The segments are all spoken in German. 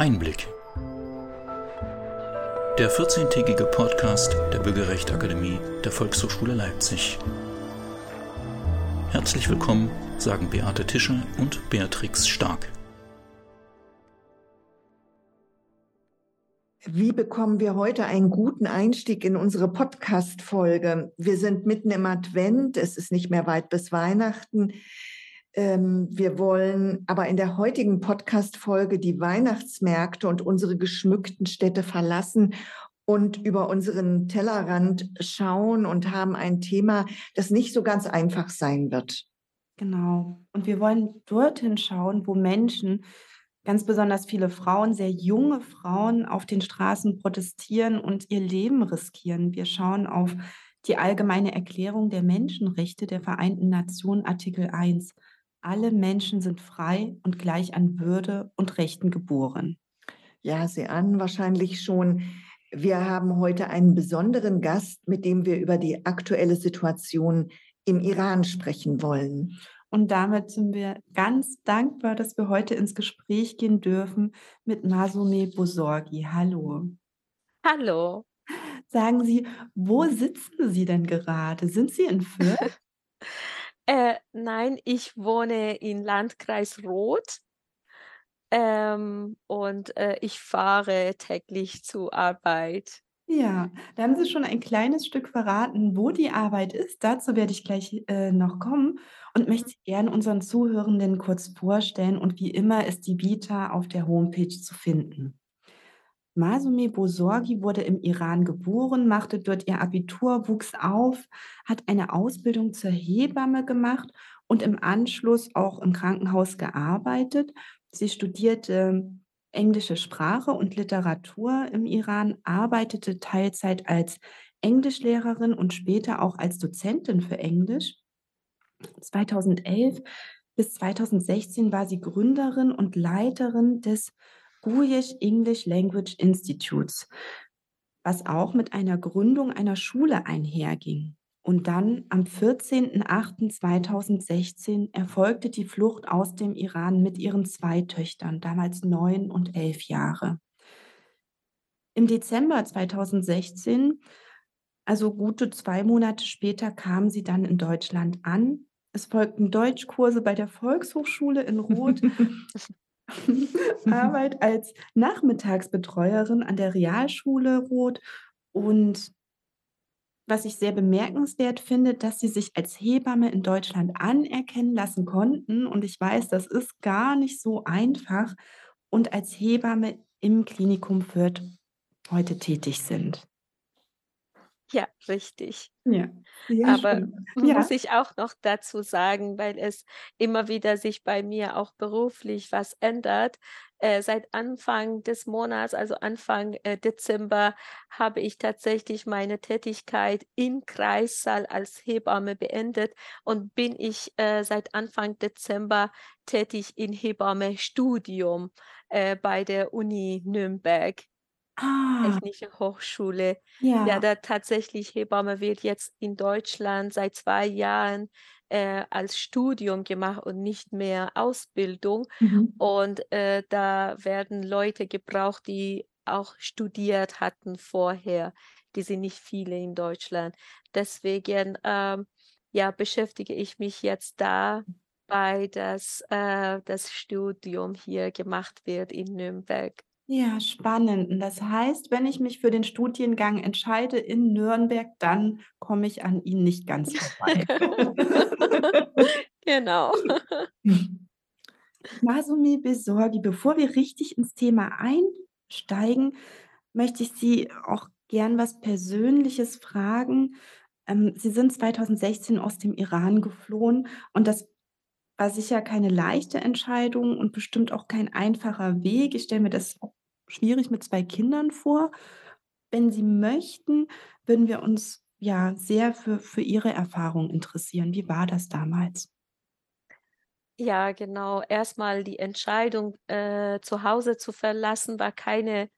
Einblick. Der 14-tägige Podcast der Bürgerrechtsakademie der Volkshochschule Leipzig. Herzlich willkommen, sagen Beate Tischer und Beatrix Stark. Wie bekommen wir heute einen guten Einstieg in unsere Podcast-Folge? Wir sind mitten im Advent, es ist nicht mehr weit bis Weihnachten. Ähm, wir wollen aber in der heutigen Podcast-Folge die Weihnachtsmärkte und unsere geschmückten Städte verlassen und über unseren Tellerrand schauen und haben ein Thema, das nicht so ganz einfach sein wird. Genau. Und wir wollen dorthin schauen, wo Menschen ganz besonders viele Frauen, sehr junge Frauen auf den Straßen protestieren und ihr Leben riskieren. Wir schauen auf die allgemeine Erklärung der Menschenrechte der Vereinten Nationen Artikel 1. Alle Menschen sind frei und gleich an Würde und Rechten geboren. Ja, Sie ahnen wahrscheinlich schon, wir haben heute einen besonderen Gast, mit dem wir über die aktuelle Situation im Iran sprechen wollen. Und damit sind wir ganz dankbar, dass wir heute ins Gespräch gehen dürfen mit Masume Bosorgi. Hallo. Hallo. Sagen Sie, wo sitzen Sie denn gerade? Sind Sie in Fürth? äh, nein, ich wohne in Landkreis Roth. Ähm, und äh, ich fahre täglich zur Arbeit. Ja, da haben Sie schon ein kleines Stück verraten, wo die Arbeit ist. Dazu werde ich gleich äh, noch kommen und möchte Sie gerne unseren Zuhörenden kurz vorstellen. Und wie immer ist die Vita auf der Homepage zu finden. Masumi Bosorgi wurde im Iran geboren, machte dort ihr Abitur, wuchs auf, hat eine Ausbildung zur Hebamme gemacht und im Anschluss auch im Krankenhaus gearbeitet. Sie studierte englische Sprache und Literatur im Iran, arbeitete Teilzeit als Englischlehrerin und später auch als Dozentin für Englisch. 2011 bis 2016 war sie Gründerin und Leiterin des Guyish English Language Institutes, was auch mit einer Gründung einer Schule einherging. Und dann am 14.08.2016 erfolgte die Flucht aus dem Iran mit ihren zwei Töchtern, damals neun und elf Jahre. Im Dezember 2016, also gute zwei Monate später, kam sie dann in Deutschland an. Es folgten Deutschkurse bei der Volkshochschule in Roth, Arbeit als Nachmittagsbetreuerin an der Realschule Roth und was ich sehr bemerkenswert finde, dass sie sich als Hebamme in Deutschland anerkennen lassen konnten. Und ich weiß, das ist gar nicht so einfach. Und als Hebamme im Klinikum Fürth heute tätig sind. Ja, richtig. Ja, Aber. Ja. muss ich auch noch dazu sagen, weil es immer wieder sich bei mir auch beruflich was ändert. Äh, seit Anfang des Monats, also Anfang äh, Dezember, habe ich tatsächlich meine Tätigkeit im Kreissaal als Hebamme beendet und bin ich äh, seit Anfang Dezember tätig in Hebamme-Studium äh, bei der Uni Nürnberg. Ah. Technische Hochschule. Ja. ja, da tatsächlich Hebamme wird jetzt in Deutschland seit zwei Jahren äh, als Studium gemacht und nicht mehr Ausbildung. Mhm. Und äh, da werden Leute gebraucht, die auch studiert hatten vorher. Die sind nicht viele in Deutschland. Deswegen ähm, ja, beschäftige ich mich jetzt da bei das, äh, das Studium hier gemacht wird in Nürnberg. Ja, spannend. Und das heißt, wenn ich mich für den Studiengang entscheide in Nürnberg, dann komme ich an ihn nicht ganz vorbei. genau. Masumi Besorgi, bevor wir richtig ins Thema einsteigen, möchte ich Sie auch gern was Persönliches fragen. Ähm, Sie sind 2016 aus dem Iran geflohen und das war sicher keine leichte Entscheidung und bestimmt auch kein einfacher Weg. Ich stelle mir das schwierig mit zwei Kindern vor. Wenn Sie möchten, würden wir uns ja sehr für, für Ihre Erfahrung interessieren. Wie war das damals? Ja, genau. Erstmal die Entscheidung, äh, zu Hause zu verlassen, war keine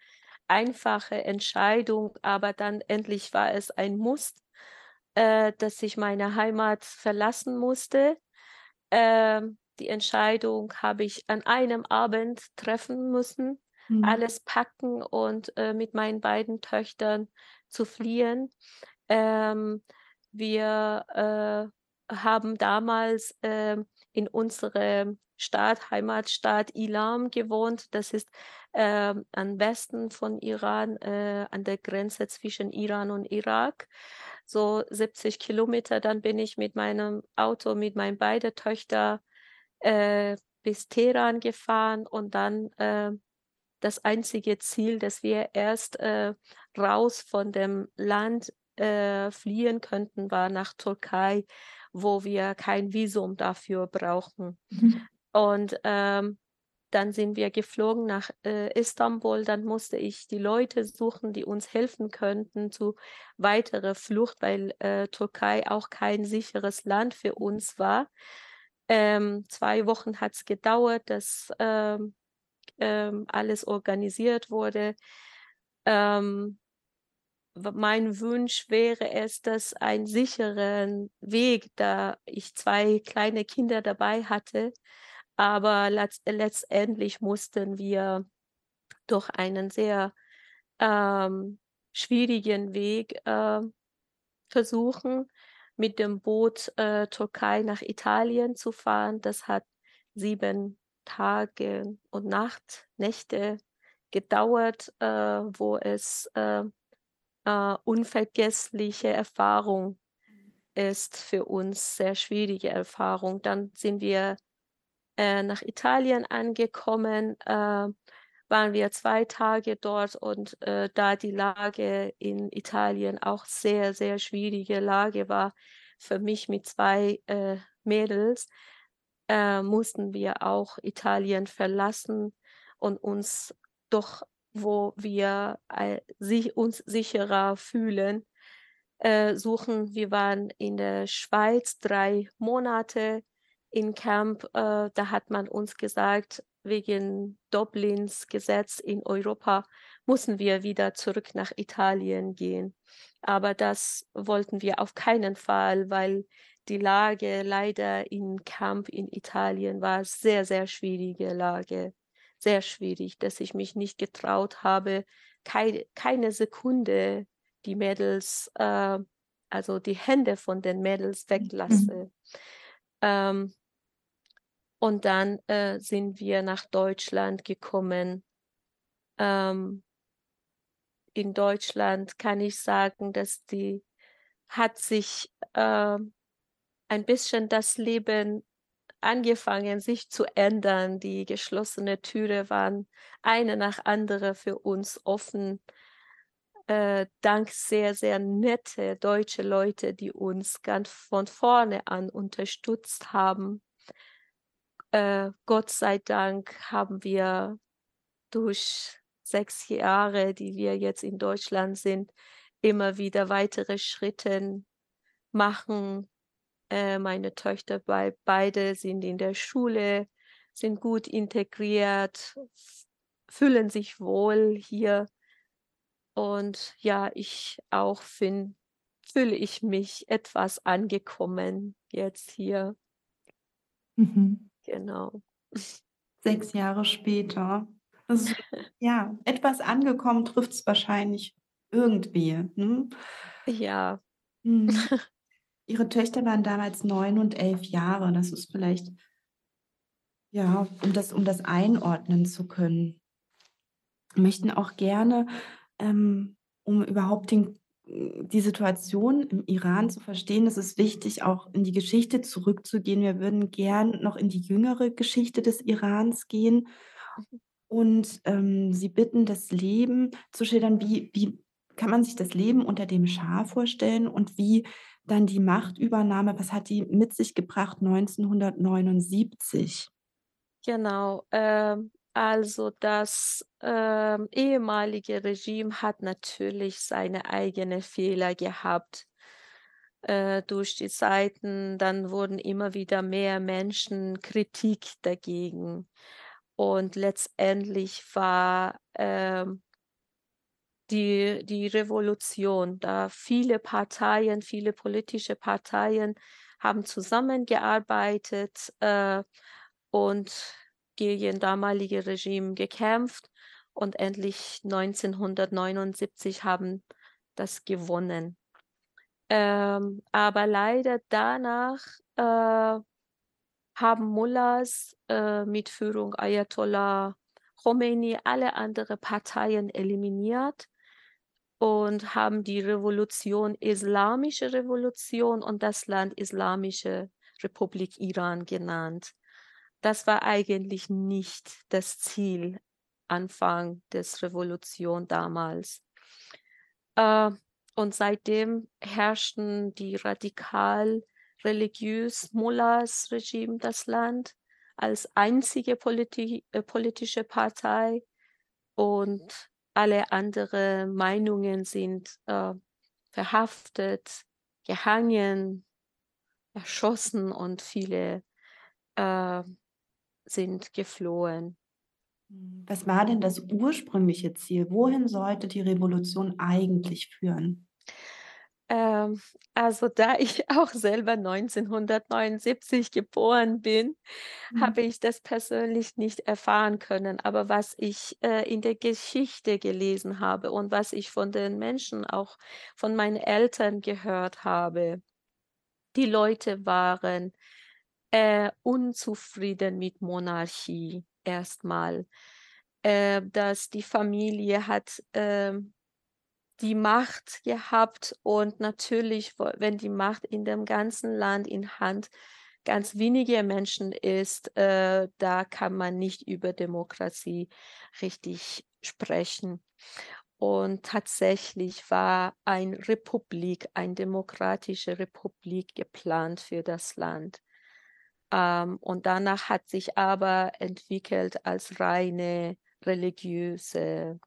einfache Entscheidung, aber dann endlich war es ein Muss, äh, dass ich meine Heimat verlassen musste. Äh, die Entscheidung habe ich an einem Abend treffen müssen mhm. alles packen und äh, mit meinen beiden Töchtern zu fliehen. Ähm, wir äh, haben damals äh, in unserem Staat, Heimatstaat Ilam gewohnt. Das ist äh, am Westen von Iran, äh, an der Grenze zwischen Iran und Irak. So 70 Kilometer. Dann bin ich mit meinem Auto, mit meinen beiden Töchtern äh, bis Teheran gefahren und dann äh, das einzige Ziel, dass wir erst äh, raus von dem Land äh, fliehen könnten, war nach Türkei, wo wir kein Visum dafür brauchen. Mhm. Und ähm, dann sind wir geflogen nach äh, Istanbul. Dann musste ich die Leute suchen, die uns helfen könnten zu weiterer Flucht, weil äh, Türkei auch kein sicheres Land für uns war. Ähm, zwei Wochen hat es gedauert, dass ähm, ähm, alles organisiert wurde. Ähm, mein Wunsch wäre es, dass ein sicheren Weg, da ich zwei kleine Kinder dabei hatte, aber letzt letztendlich mussten wir durch einen sehr ähm, schwierigen Weg äh, versuchen mit dem Boot äh, Türkei nach Italien zu fahren. Das hat sieben Tage und Nacht, Nächte gedauert, äh, wo es äh, äh, unvergessliche Erfahrung ist für uns, sehr schwierige Erfahrung. Dann sind wir äh, nach Italien angekommen, äh, waren wir zwei Tage dort und äh, da die Lage in Italien auch sehr, sehr schwierige Lage war für mich mit zwei Mädels, äh, mussten wir auch Italien verlassen und uns doch, wo wir äh, sich, uns sicherer fühlen, äh, suchen. Wir waren in der Schweiz drei Monate in Camp. Äh, da hat man uns gesagt, wegen Dublins Gesetz in Europa mussten wir wieder zurück nach Italien gehen. Aber das wollten wir auf keinen Fall, weil die Lage leider im Camp in Italien war sehr, sehr schwierige Lage. Sehr schwierig, dass ich mich nicht getraut habe, keine, keine Sekunde die Mädels, äh, also die Hände von den Mädels mhm. weglasse. Mhm. Ähm, und dann äh, sind wir nach Deutschland gekommen. Ähm, in Deutschland kann ich sagen, dass die hat sich äh, ein bisschen das Leben angefangen, sich zu ändern. Die geschlossene Türe waren eine nach andere für uns offen. Äh, dank sehr, sehr nette deutsche Leute, die uns ganz von vorne an unterstützt haben. Äh, Gott sei Dank haben wir durch sechs Jahre, die wir jetzt in Deutschland sind, immer wieder weitere Schritte machen. Äh, meine Töchter bei, beide sind in der Schule, sind gut integriert, fühlen sich wohl hier. Und ja, ich auch finde, fühle ich mich etwas angekommen jetzt hier. Mhm. Genau. Sechs Jahre später. Also, ja, etwas angekommen trifft es wahrscheinlich irgendwie. Ne? Ja. Mhm. Ihre Töchter waren damals neun und elf Jahre. Das ist vielleicht, ja, um das, um das einordnen zu können. Möchten auch gerne, ähm, um überhaupt den die Situation im Iran zu verstehen, ist es wichtig, auch in die Geschichte zurückzugehen. Wir würden gern noch in die jüngere Geschichte des Irans gehen und ähm, Sie bitten, das Leben zu schildern. Wie, wie kann man sich das Leben unter dem Schah vorstellen und wie dann die Machtübernahme, was hat die mit sich gebracht 1979? Genau. Ähm, also das ähm, ehemalige Regime hat natürlich seine eigenen Fehler gehabt äh, durch die Zeiten. Dann wurden immer wieder mehr Menschen Kritik dagegen. Und letztendlich war ähm, die, die Revolution, da viele Parteien, viele politische Parteien haben zusammengearbeitet äh, und gegen damalige Regime gekämpft und endlich 1979 haben das gewonnen. Ähm, aber leider danach äh, haben Mullahs äh, mit Führung Ayatollah Khomeini alle anderen Parteien eliminiert und haben die Revolution Islamische Revolution und das Land Islamische Republik Iran genannt. Das war eigentlich nicht das Ziel Anfang des Revolution damals. Äh, und seitdem herrschten die radikal religiös Mullahs Regime das Land als einzige politi äh, politische Partei und alle anderen Meinungen sind äh, verhaftet, gehangen, erschossen und viele äh, sind geflohen. Was war denn das ursprüngliche Ziel? Wohin sollte die Revolution eigentlich führen? Ähm, also da ich auch selber 1979 geboren bin, mhm. habe ich das persönlich nicht erfahren können. Aber was ich äh, in der Geschichte gelesen habe und was ich von den Menschen, auch von meinen Eltern gehört habe, die Leute waren äh, unzufrieden mit Monarchie erstmal. Äh, dass die Familie hat äh, die Macht gehabt und natürlich, wenn die Macht in dem ganzen Land in Hand ganz wenige Menschen ist, äh, da kann man nicht über Demokratie richtig sprechen. Und tatsächlich war eine Republik, eine demokratische Republik geplant für das Land. Ähm, und danach hat sich aber entwickelt als reine religiöse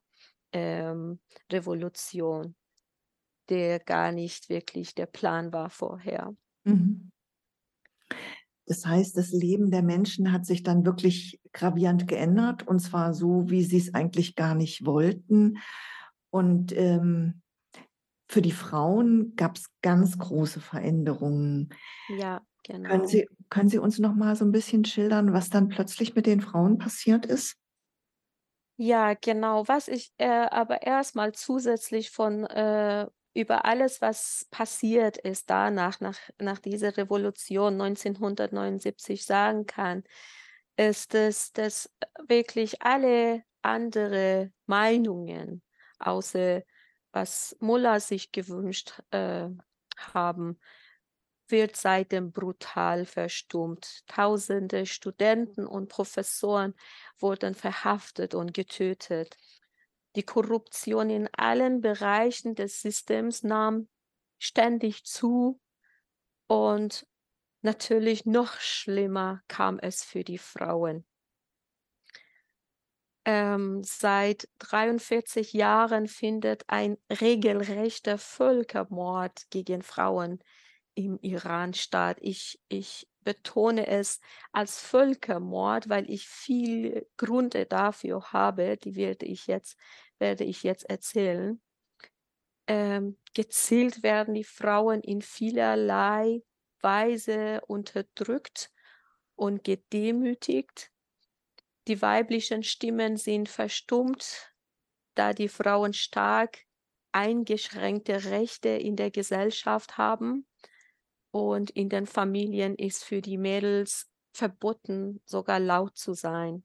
ähm, Revolution, der gar nicht wirklich der Plan war vorher. Mhm. Das heißt, das Leben der Menschen hat sich dann wirklich gravierend geändert und zwar so, wie sie es eigentlich gar nicht wollten. Und ähm, für die Frauen gab es ganz große Veränderungen. Ja, genau. Können Sie, können Sie uns noch mal so ein bisschen schildern, was dann plötzlich mit den Frauen passiert ist? Ja, genau. Was ich äh, aber erstmal zusätzlich von äh, über alles, was passiert ist danach, nach, nach dieser Revolution 1979 sagen kann, ist, dass, dass wirklich alle andere Meinungen, außer was Mullah sich gewünscht äh, haben, wird seitdem brutal verstummt. Tausende Studenten und Professoren wurden verhaftet und getötet. Die Korruption in allen Bereichen des Systems nahm ständig zu und natürlich noch schlimmer kam es für die Frauen. Ähm, seit 43 Jahren findet ein regelrechter Völkermord gegen Frauen im Iran statt. Ich, ich betone es als Völkermord, weil ich viel Gründe dafür habe, die werde ich jetzt, werde ich jetzt erzählen. Ähm, gezielt werden die Frauen in vielerlei Weise unterdrückt und gedemütigt. Die weiblichen Stimmen sind verstummt, da die Frauen stark eingeschränkte Rechte in der Gesellschaft haben. Und in den Familien ist für die Mädels verboten, sogar laut zu sein.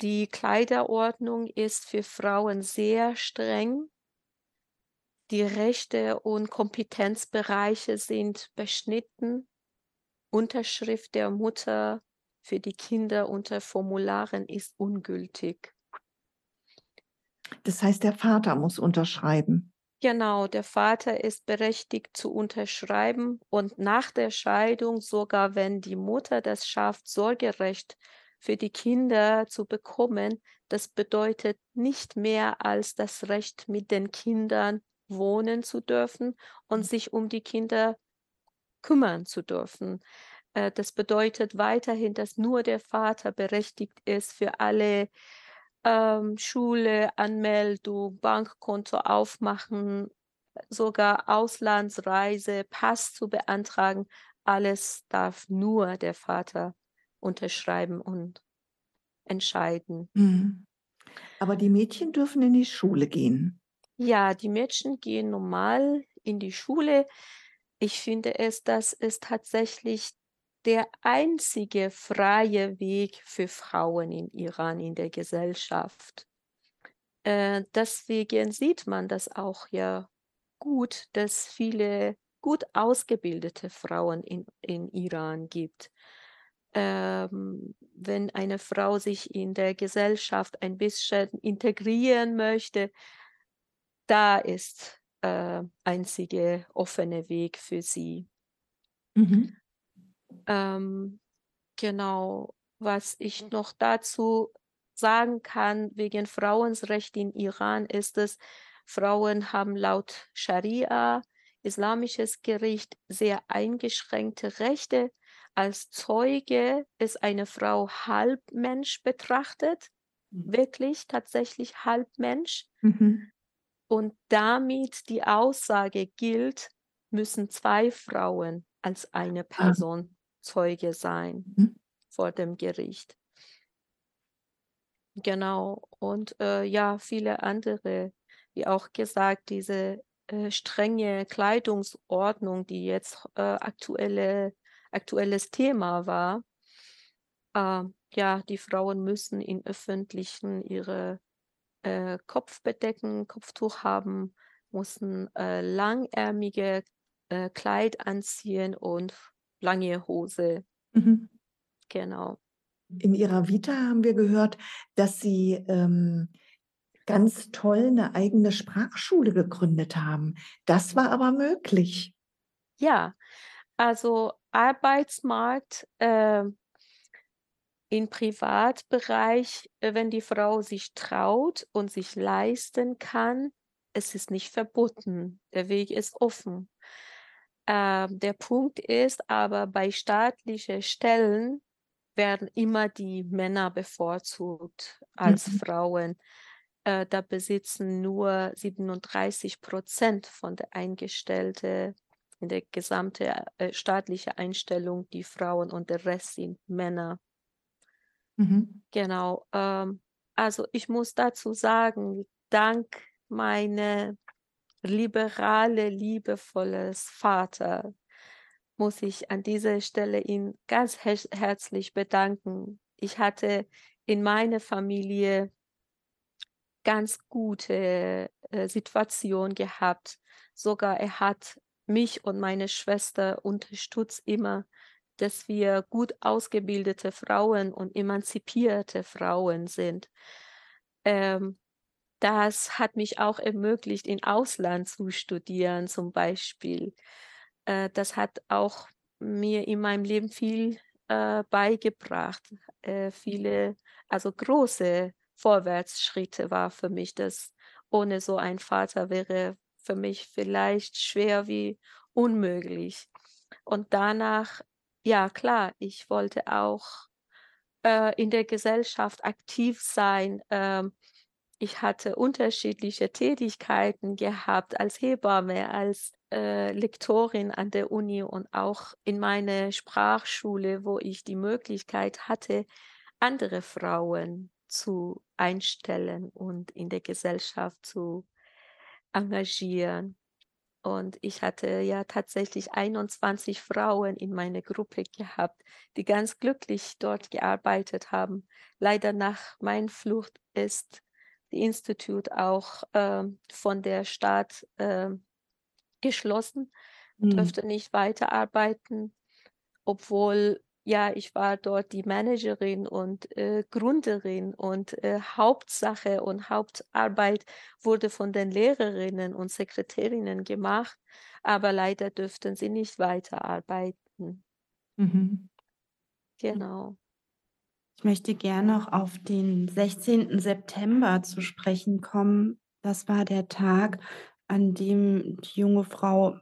Die Kleiderordnung ist für Frauen sehr streng. Die Rechte und Kompetenzbereiche sind beschnitten. Unterschrift der Mutter für die Kinder unter Formularen ist ungültig. Das heißt, der Vater muss unterschreiben. Genau, der Vater ist berechtigt zu unterschreiben und nach der Scheidung, sogar wenn die Mutter das schafft, Sorgerecht für die Kinder zu bekommen, das bedeutet nicht mehr als das Recht, mit den Kindern wohnen zu dürfen und mhm. sich um die Kinder kümmern zu dürfen. Äh, das bedeutet weiterhin, dass nur der Vater berechtigt ist für alle ähm, Schule, Anmeldung, Bankkonto aufmachen, sogar Auslandsreise, Pass zu beantragen, alles darf nur der Vater unterschreiben und entscheiden. Mhm. Aber die Mädchen dürfen in die Schule gehen. Ja, die Mädchen gehen normal in die Schule. Ich finde es, das ist tatsächlich der einzige freie Weg für Frauen in Iran in der Gesellschaft. Äh, deswegen sieht man das auch ja gut, dass viele gut ausgebildete Frauen in, in Iran gibt. Ähm, wenn eine Frau sich in der Gesellschaft ein bisschen integrieren möchte, da ist äh, einzige offene Weg für sie. Mhm. Ähm, genau, was ich noch dazu sagen kann wegen Frauenrecht in Iran ist es, Frauen haben laut Scharia, islamisches Gericht, sehr eingeschränkte Rechte. Als Zeuge ist eine Frau Halbmensch betrachtet, mhm. wirklich tatsächlich Halbmensch. Mhm. Und damit die Aussage gilt, müssen zwei Frauen als eine ah. Person Zeuge sein mhm. vor dem Gericht. Genau. Und äh, ja, viele andere, wie auch gesagt, diese äh, strenge Kleidungsordnung, die jetzt äh, aktuelle, aktuelles Thema war. Äh, ja, die Frauen müssen in öffentlichen ihre äh, Kopf bedecken, Kopftuch haben, mussten äh, langärmige äh, Kleid anziehen und lange Hose. Mhm. Genau. In Ihrer Vita haben wir gehört, dass Sie ähm, ganz toll eine eigene Sprachschule gegründet haben. Das war aber möglich. Ja, also Arbeitsmarkt äh, im Privatbereich, äh, wenn die Frau sich traut und sich leisten kann, es ist nicht verboten. Der Weg ist offen. Äh, der Punkt ist aber, bei staatlichen Stellen werden immer die Männer bevorzugt als mhm. Frauen. Äh, da besitzen nur 37 Prozent von der Eingestellten in der gesamten äh, staatlichen Einstellung die Frauen und der Rest sind Männer. Mhm. Genau. Ähm, also ich muss dazu sagen, dank meiner liberale, liebevolles Vater muss ich an dieser Stelle ihn ganz her herzlich bedanken. Ich hatte in meiner Familie ganz gute äh, Situation gehabt. Sogar er hat mich und meine Schwester unterstützt immer, dass wir gut ausgebildete Frauen und emanzipierte Frauen sind. Ähm, das hat mich auch ermöglicht, in Ausland zu studieren zum Beispiel. Äh, das hat auch mir in meinem Leben viel äh, beigebracht. Äh, viele, also große Vorwärtsschritte war für mich. Das ohne so ein Vater wäre für mich vielleicht schwer wie unmöglich. Und danach, ja klar, ich wollte auch äh, in der Gesellschaft aktiv sein. Ähm, ich hatte unterschiedliche Tätigkeiten gehabt als Hebamme, als äh, Lektorin an der Uni und auch in meiner Sprachschule, wo ich die Möglichkeit hatte, andere Frauen zu einstellen und in der Gesellschaft zu engagieren. Und ich hatte ja tatsächlich 21 Frauen in meiner Gruppe gehabt, die ganz glücklich dort gearbeitet haben. Leider nach meiner Flucht ist die Institut auch äh, von der Stadt äh, geschlossen, mhm. durfte nicht weiterarbeiten, obwohl ja, ich war dort die Managerin und äh, Gründerin und äh, Hauptsache und Hauptarbeit wurde von den Lehrerinnen und Sekretärinnen gemacht, aber leider dürften sie nicht weiterarbeiten. Mhm. Genau. Ich möchte gerne noch auf den 16. September zu sprechen kommen. Das war der Tag, an dem die junge Frau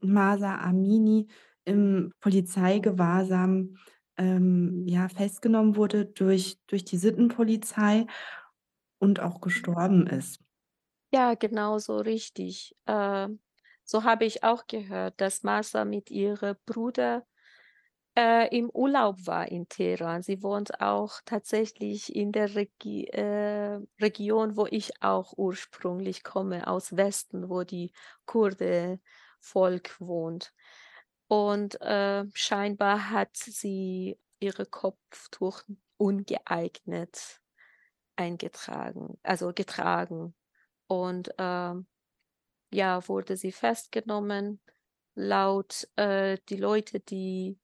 Masa Amini im Polizeigewahrsam ähm, ja, festgenommen wurde durch, durch die Sittenpolizei und auch gestorben ist. Ja, genau so richtig. Äh, so habe ich auch gehört, dass Masa mit ihrem Bruder äh, im Urlaub war in Teheran. Sie wohnt auch tatsächlich in der Regi äh, Region, wo ich auch ursprünglich komme, aus Westen, wo die Kurde-Volk wohnt. Und äh, scheinbar hat sie ihre Kopftuch ungeeignet eingetragen, also getragen. Und äh, ja, wurde sie festgenommen. Laut äh, die Leute, die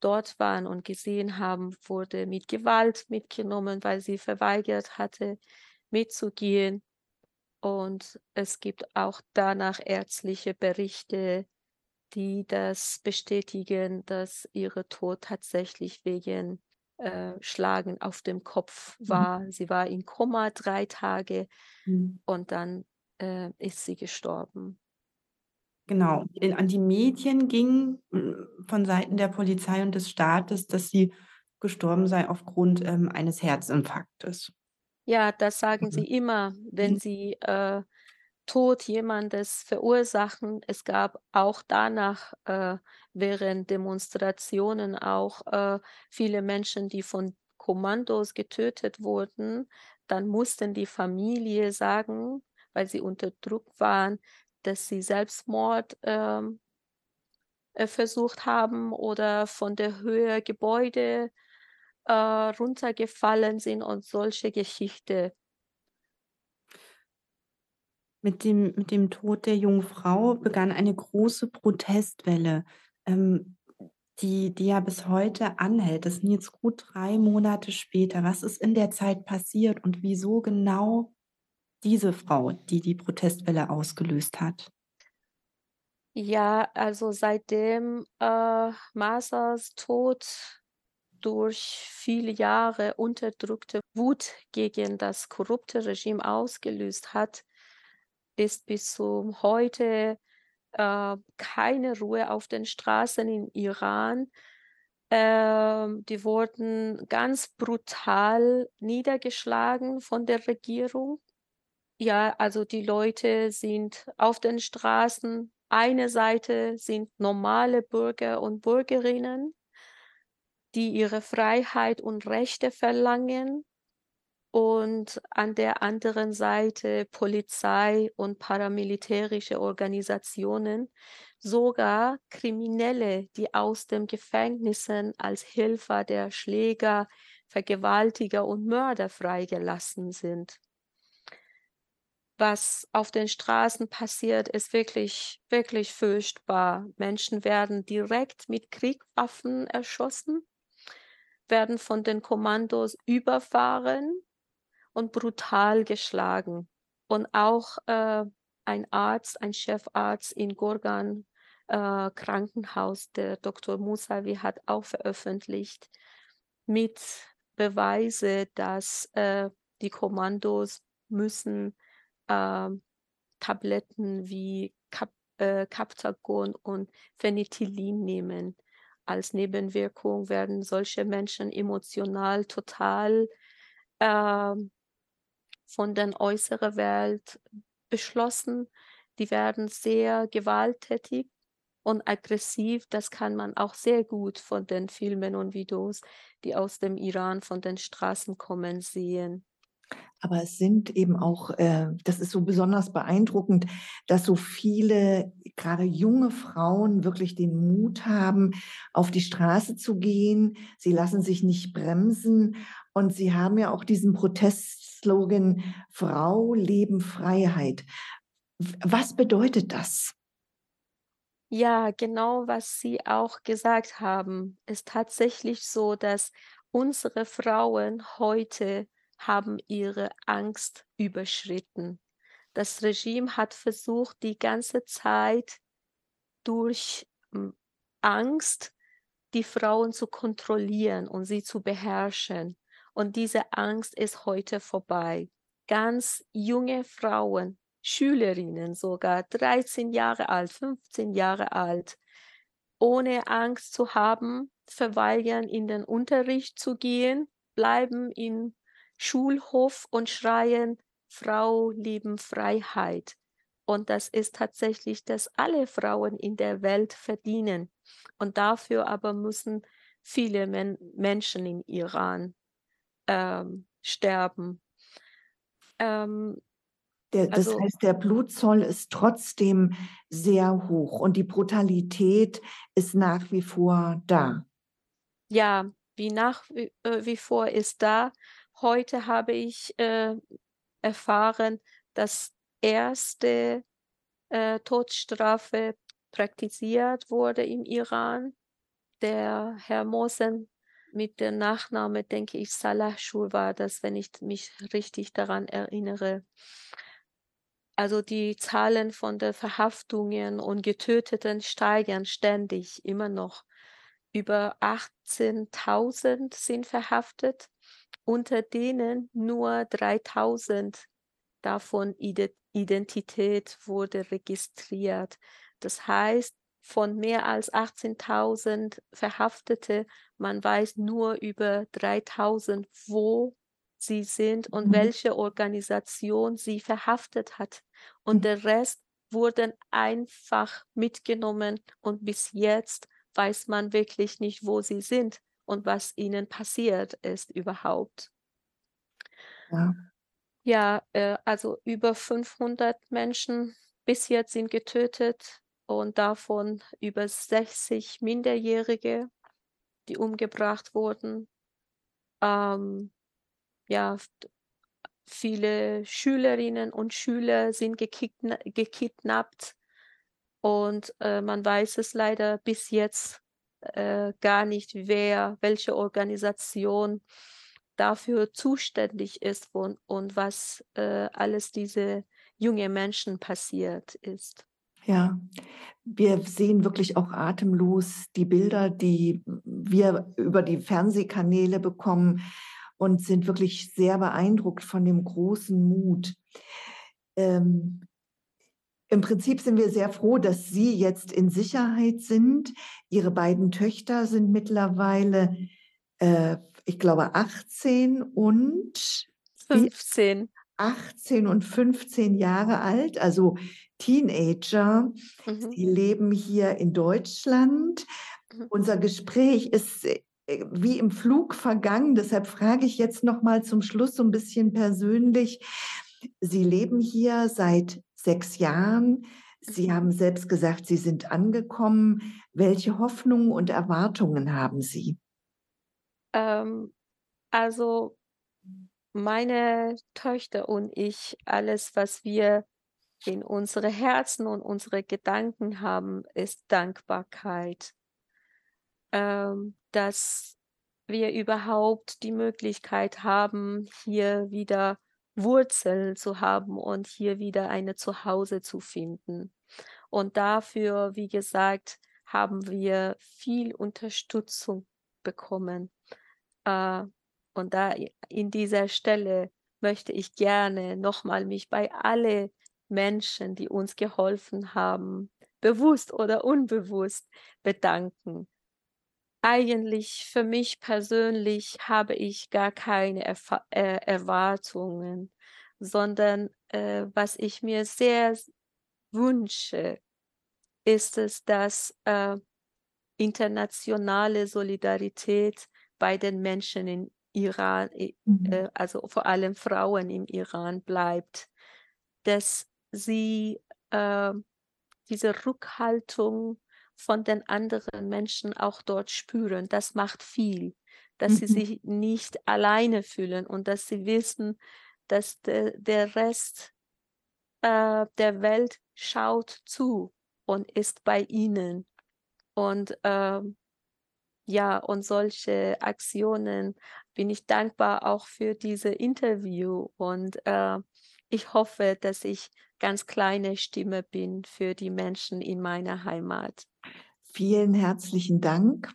dort waren und gesehen haben, wurde mit Gewalt mitgenommen, weil sie verweigert hatte, mitzugehen. Und es gibt auch danach ärztliche Berichte, die das bestätigen, dass ihre Tod tatsächlich wegen äh, Schlagen auf dem Kopf mhm. war. Mhm. Sie war in Koma drei Tage mhm. und dann äh, ist sie gestorben. Genau, in, an die Medien ging von Seiten der Polizei und des Staates, dass sie gestorben sei aufgrund ähm, eines Herzinfarktes. Ja, das sagen mhm. sie immer, wenn mhm. sie äh, Tod jemandes verursachen. Es gab auch danach äh, während Demonstrationen auch äh, viele Menschen, die von Kommandos getötet wurden. Dann mussten die Familie sagen, weil sie unter Druck waren, dass sie Selbstmord ähm, äh, versucht haben oder von der Höhe Gebäude äh, runtergefallen sind und solche Geschichte. Mit dem, mit dem Tod der jungen Frau begann eine große Protestwelle, ähm, die, die ja bis heute anhält. Das sind jetzt gut drei Monate später. Was ist in der Zeit passiert und wieso genau diese Frau, die die Protestwelle ausgelöst hat? Ja, also seitdem äh, Masas Tod durch viele Jahre unterdrückte Wut gegen das korrupte Regime ausgelöst hat, ist bis zum heute äh, keine Ruhe auf den Straßen in Iran. Äh, die wurden ganz brutal niedergeschlagen von der Regierung. Ja, also die Leute sind auf den Straßen. Eine Seite sind normale Bürger und Bürgerinnen, die ihre Freiheit und Rechte verlangen. Und an der anderen Seite Polizei und paramilitärische Organisationen, sogar Kriminelle, die aus den Gefängnissen als Helfer der Schläger, Vergewaltiger und Mörder freigelassen sind was auf den Straßen passiert, ist wirklich, wirklich furchtbar. Menschen werden direkt mit Kriegwaffen erschossen, werden von den Kommandos überfahren und brutal geschlagen. Und auch äh, ein Arzt, ein Chefarzt in Gorgan äh, Krankenhaus, der Dr. Musavi, hat auch veröffentlicht mit Beweise, dass äh, die Kommandos müssen äh, Tabletten wie Cap äh, Captagon und Phenethylin nehmen. Als Nebenwirkung werden solche Menschen emotional total äh, von der äußeren Welt beschlossen. Die werden sehr gewalttätig und aggressiv. Das kann man auch sehr gut von den Filmen und Videos, die aus dem Iran von den Straßen kommen, sehen. Aber es sind eben auch, äh, das ist so besonders beeindruckend, dass so viele, gerade junge Frauen, wirklich den Mut haben, auf die Straße zu gehen. Sie lassen sich nicht bremsen. Und sie haben ja auch diesen Protestslogan Frau, Leben, Freiheit. Was bedeutet das? Ja, genau, was Sie auch gesagt haben, ist tatsächlich so, dass unsere Frauen heute haben ihre Angst überschritten. Das Regime hat versucht, die ganze Zeit durch hm, Angst die Frauen zu kontrollieren und sie zu beherrschen. Und diese Angst ist heute vorbei. Ganz junge Frauen, Schülerinnen sogar, 13 Jahre alt, 15 Jahre alt, ohne Angst zu haben, verweigern, in den Unterricht zu gehen, bleiben in Schulhof und schreien, Frau lieben Freiheit. Und das ist tatsächlich, dass alle Frauen in der Welt verdienen. Und dafür aber müssen viele Men Menschen im Iran ähm, sterben. Ähm, der, das also, heißt, der Blutzoll ist trotzdem sehr hoch und die Brutalität ist nach wie vor da. Ja, wie nach wie, äh, wie vor ist da. Heute habe ich äh, erfahren, dass erste äh, Todesstrafe praktiziert wurde im Iran. Der Herr Mosen mit dem Nachname, denke ich, Salah Shur war das, wenn ich mich richtig daran erinnere. Also die Zahlen von den Verhaftungen und Getöteten steigen ständig immer noch. Über 18.000 sind verhaftet, unter denen nur 3.000 davon Identität wurde registriert. Das heißt, von mehr als 18.000 Verhaftete, man weiß nur über 3.000, wo sie sind und mhm. welche Organisation sie verhaftet hat. Und mhm. der Rest wurden einfach mitgenommen und bis jetzt weiß man wirklich nicht, wo sie sind und was ihnen passiert ist überhaupt. Ja, ja äh, also über 500 Menschen bis jetzt sind getötet und davon über 60 Minderjährige, die umgebracht wurden. Ähm, ja, viele Schülerinnen und Schüler sind gekidna gekidnappt und äh, man weiß es leider bis jetzt äh, gar nicht, wer, welche Organisation dafür zuständig ist und, und was äh, alles diese junge Menschen passiert ist. Ja, wir sehen wirklich auch atemlos die Bilder, die wir über die Fernsehkanäle bekommen und sind wirklich sehr beeindruckt von dem großen Mut. Ähm, Im Prinzip sind wir sehr froh, dass Sie jetzt in Sicherheit sind. Ihre beiden Töchter sind mittlerweile, äh, ich glaube, 18 und 15. 18 und 15 Jahre alt, also Teenager. Mhm. Sie leben hier in Deutschland. Mhm. Unser Gespräch ist äh, wie im Flug vergangen. Deshalb frage ich jetzt noch mal zum Schluss so ein bisschen persönlich. Sie leben hier seit sechs Jahren. Sie mhm. haben selbst gesagt, Sie sind angekommen. Welche Hoffnungen und Erwartungen haben Sie? Ähm, also meine Töchter und ich, alles, was wir in unsere Herzen und unsere Gedanken haben, ist Dankbarkeit. Ähm, dass wir überhaupt die Möglichkeit haben, hier wieder Wurzeln zu haben und hier wieder eine Zuhause zu finden. Und dafür, wie gesagt, haben wir viel Unterstützung bekommen. Äh, und da in dieser Stelle möchte ich gerne nochmal mich bei alle Menschen, die uns geholfen haben, bewusst oder unbewusst bedanken. Eigentlich für mich persönlich habe ich gar keine Erf äh, Erwartungen, sondern äh, was ich mir sehr wünsche, ist es, dass äh, internationale Solidarität bei den Menschen in Iran, mhm. äh, also vor allem Frauen im Iran bleibt, dass sie äh, diese Rückhaltung von den anderen Menschen auch dort spüren. Das macht viel, dass mhm. sie sich nicht alleine fühlen und dass sie wissen, dass de, der Rest äh, der Welt schaut zu und ist bei ihnen. Und äh, ja, und solche Aktionen bin ich dankbar auch für diese Interview und äh, ich hoffe, dass ich ganz kleine Stimme bin für die Menschen in meiner Heimat. Vielen herzlichen Dank.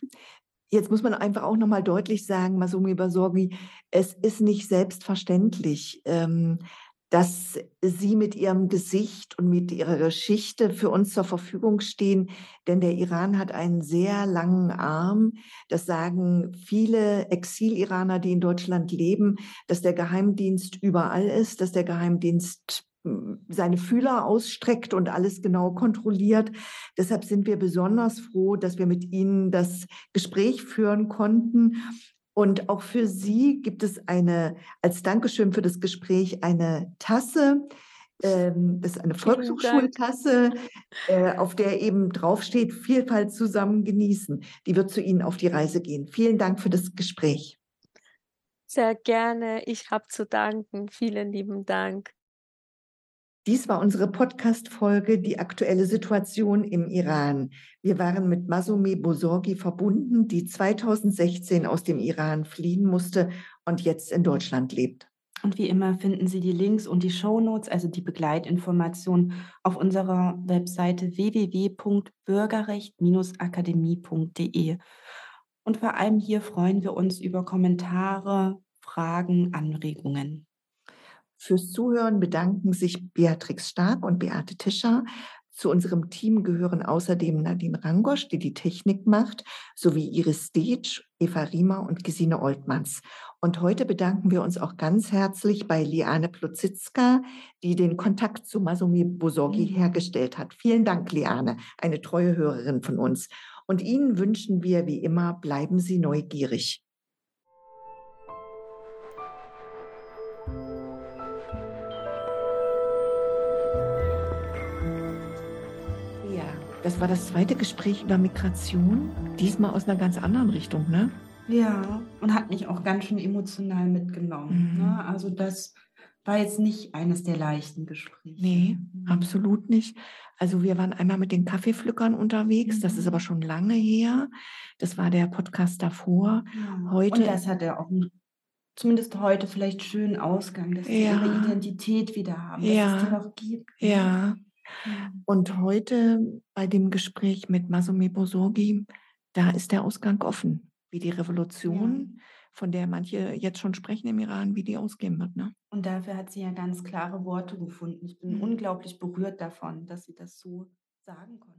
Jetzt muss man einfach auch nochmal deutlich sagen, Masumi Basorgi, es ist nicht selbstverständlich, ähm, dass Sie mit Ihrem Gesicht und mit Ihrer Geschichte für uns zur Verfügung stehen. Denn der Iran hat einen sehr langen Arm. Das sagen viele Exil-Iraner, die in Deutschland leben, dass der Geheimdienst überall ist, dass der Geheimdienst seine Fühler ausstreckt und alles genau kontrolliert. Deshalb sind wir besonders froh, dass wir mit Ihnen das Gespräch führen konnten. Und auch für Sie gibt es eine, als Dankeschön für das Gespräch, eine Tasse. Ähm, das ist eine Volkshochschultasse, äh, auf der eben draufsteht, Vielfalt zusammen genießen. Die wird zu Ihnen auf die Reise gehen. Vielen Dank für das Gespräch. Sehr gerne. Ich habe zu danken. Vielen lieben Dank. Dies war unsere Podcast-Folge Die aktuelle Situation im Iran. Wir waren mit Masumi Bosorgi verbunden, die 2016 aus dem Iran fliehen musste und jetzt in Deutschland lebt. Und wie immer finden Sie die Links und die Shownotes, also die Begleitinformationen, auf unserer Webseite www.bürgerrecht-akademie.de. Und vor allem hier freuen wir uns über Kommentare, Fragen, Anregungen. Fürs Zuhören bedanken sich Beatrix Stark und Beate Tischer. Zu unserem Team gehören außerdem Nadine Rangosch, die die Technik macht, sowie Iris Stage, Eva Riemer und Gesine Oltmanns. Und heute bedanken wir uns auch ganz herzlich bei Liane Pluzitzka, die den Kontakt zu Masumi Bosorgi mhm. hergestellt hat. Vielen Dank, Liane, eine treue Hörerin von uns. Und Ihnen wünschen wir wie immer, bleiben Sie neugierig. Das war das zweite Gespräch über Migration, diesmal aus einer ganz anderen Richtung, ne? Ja, und hat mich auch ganz schön emotional mitgenommen. Mhm. Ne? Also das war jetzt nicht eines der leichten Gespräche. Nee, mhm. absolut nicht. Also wir waren einmal mit den Kaffeepflückern unterwegs, mhm. das ist aber schon lange her. Das war der Podcast davor. Ja. Heute. Und das hat er auch zumindest heute vielleicht schönen Ausgang, dass sie ja. ihre Identität wieder haben, dass ja. es die noch gibt. Ja. Mhm. Und heute bei dem Gespräch mit Masumi Bosorgi, da ist der Ausgang offen, wie die Revolution, ja. von der manche jetzt schon sprechen im Iran, wie die ausgehen wird. Ne? Und dafür hat sie ja ganz klare Worte gefunden. Ich bin mhm. unglaublich berührt davon, dass sie das so sagen konnte.